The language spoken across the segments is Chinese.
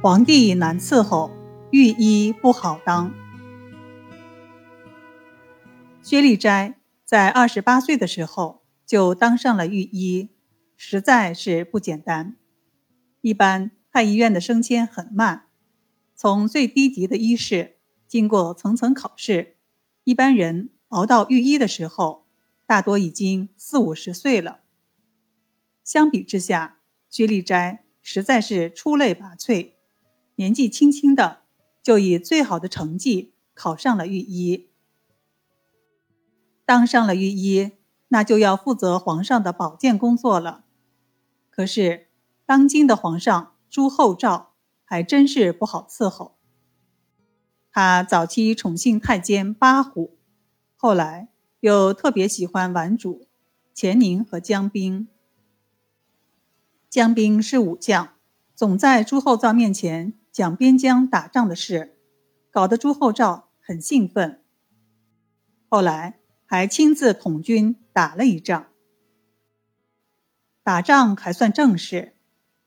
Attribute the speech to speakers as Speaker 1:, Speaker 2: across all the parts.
Speaker 1: 皇帝难伺候，御医不好当。薛立斋在二十八岁的时候就当上了御医，实在是不简单。一般太医院的升迁很慢，从最低级的医士，经过层层考试，一般人熬到御医的时候，大多已经四五十岁了。相比之下，薛立斋实在是出类拔萃。年纪轻轻的，就以最好的成绩考上了御医。当上了御医，那就要负责皇上的保健工作了。可是，当今的皇上朱厚照还真是不好伺候。他早期宠幸太监八虎，后来又特别喜欢玩主钱宁和江彬。江彬是武将，总在朱厚照面前。讲边疆打仗的事，搞得朱厚照很兴奋。后来还亲自统军打了一仗。打仗还算正事，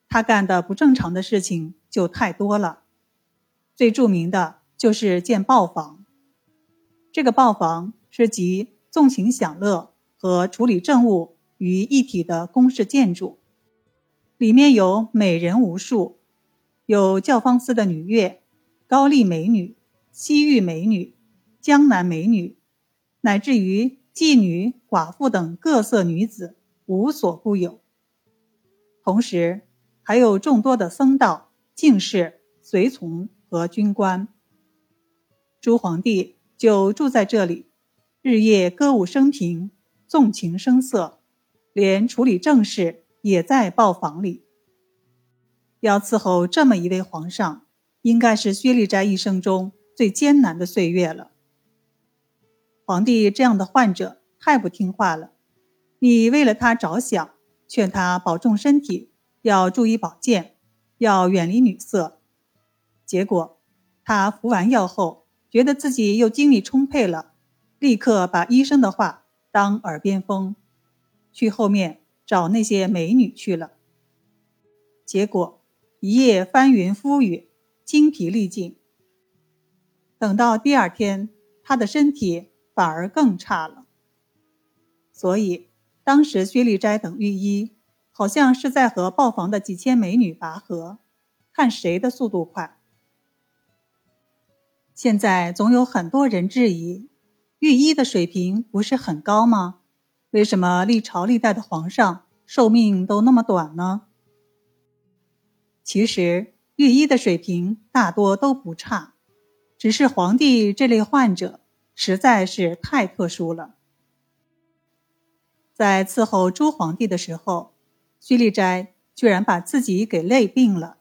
Speaker 1: 他干的不正常的事情就太多了。最著名的就是建豹房。这个豹房是集纵情享乐和处理政务于一体的宫室建筑，里面有美人无数。有教坊司的女乐、高丽美女、西域美女、江南美女，乃至于妓女、寡妇等各色女子，无所不有。同时，还有众多的僧道、进士、随从和军官。朱皇帝就住在这里，日夜歌舞升平，纵情声色，连处理政事也在豹房里。要伺候这么一位皇上，应该是薛立斋一生中最艰难的岁月了。皇帝这样的患者太不听话了，你为了他着想，劝他保重身体，要注意保健，要远离女色。结果他服完药后，觉得自己又精力充沛了，立刻把医生的话当耳边风，去后面找那些美女去了。结果。一夜翻云覆雨，精疲力尽。等到第二天，他的身体反而更差了。所以，当时薛立斋等御医好像是在和豹房的几千美女拔河，看谁的速度快。现在总有很多人质疑，御医的水平不是很高吗？为什么历朝历代的皇上寿命都那么短呢？其实御医的水平大多都不差，只是皇帝这类患者实在是太特殊了。在伺候朱皇帝的时候，薛立斋居然把自己给累病了。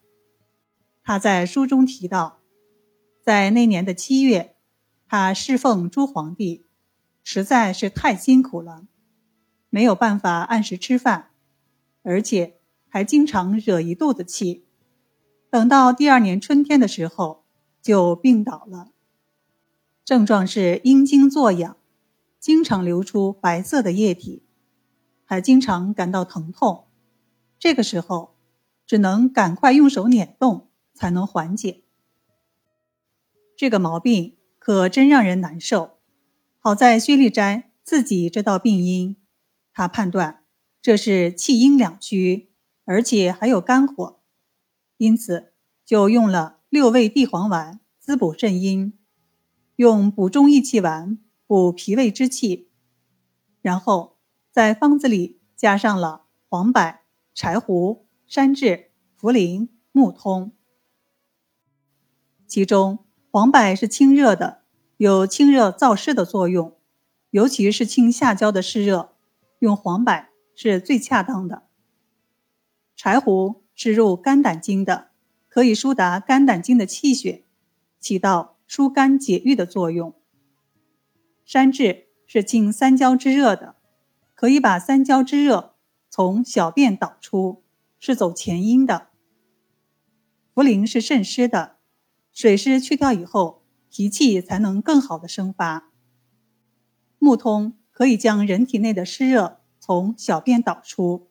Speaker 1: 他在书中提到，在那年的七月，他侍奉朱皇帝，实在是太辛苦了，没有办法按时吃饭，而且还经常惹一肚子气。等到第二年春天的时候，就病倒了。症状是阴经作痒，经常流出白色的液体，还经常感到疼痛。这个时候，只能赶快用手捻动才能缓解。这个毛病可真让人难受。好在薛立斋自己知道病因，他判断这是气阴两虚，而且还有肝火。因此，就用了六味地黄丸滋补肾阴，用补中益气丸补脾胃之气，然后在方子里加上了黄柏、柴胡、山栀、茯苓、木通。其中黄柏是清热的，有清热燥湿的作用，尤其是清下焦的湿热，用黄柏是最恰当的。柴胡。是入肝胆经的，可以疏达肝胆经的气血，起到疏肝解郁的作用。山栀是清三焦之热的，可以把三焦之热从小便导出，是走前阴的。茯苓是渗湿的，水湿去掉以后，脾气才能更好的生发。木通可以将人体内的湿热从小便导出。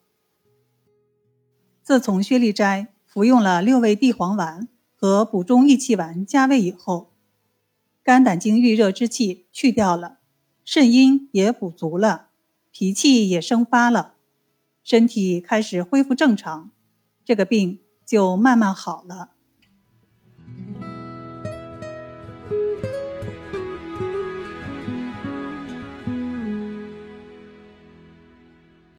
Speaker 1: 自从薛立斋服用了六味地黄丸，和补中益气丸加味以后，肝胆经郁热之气去掉了，肾阴也补足了，脾气也生发了，身体开始恢复正常，这个病就慢慢好了。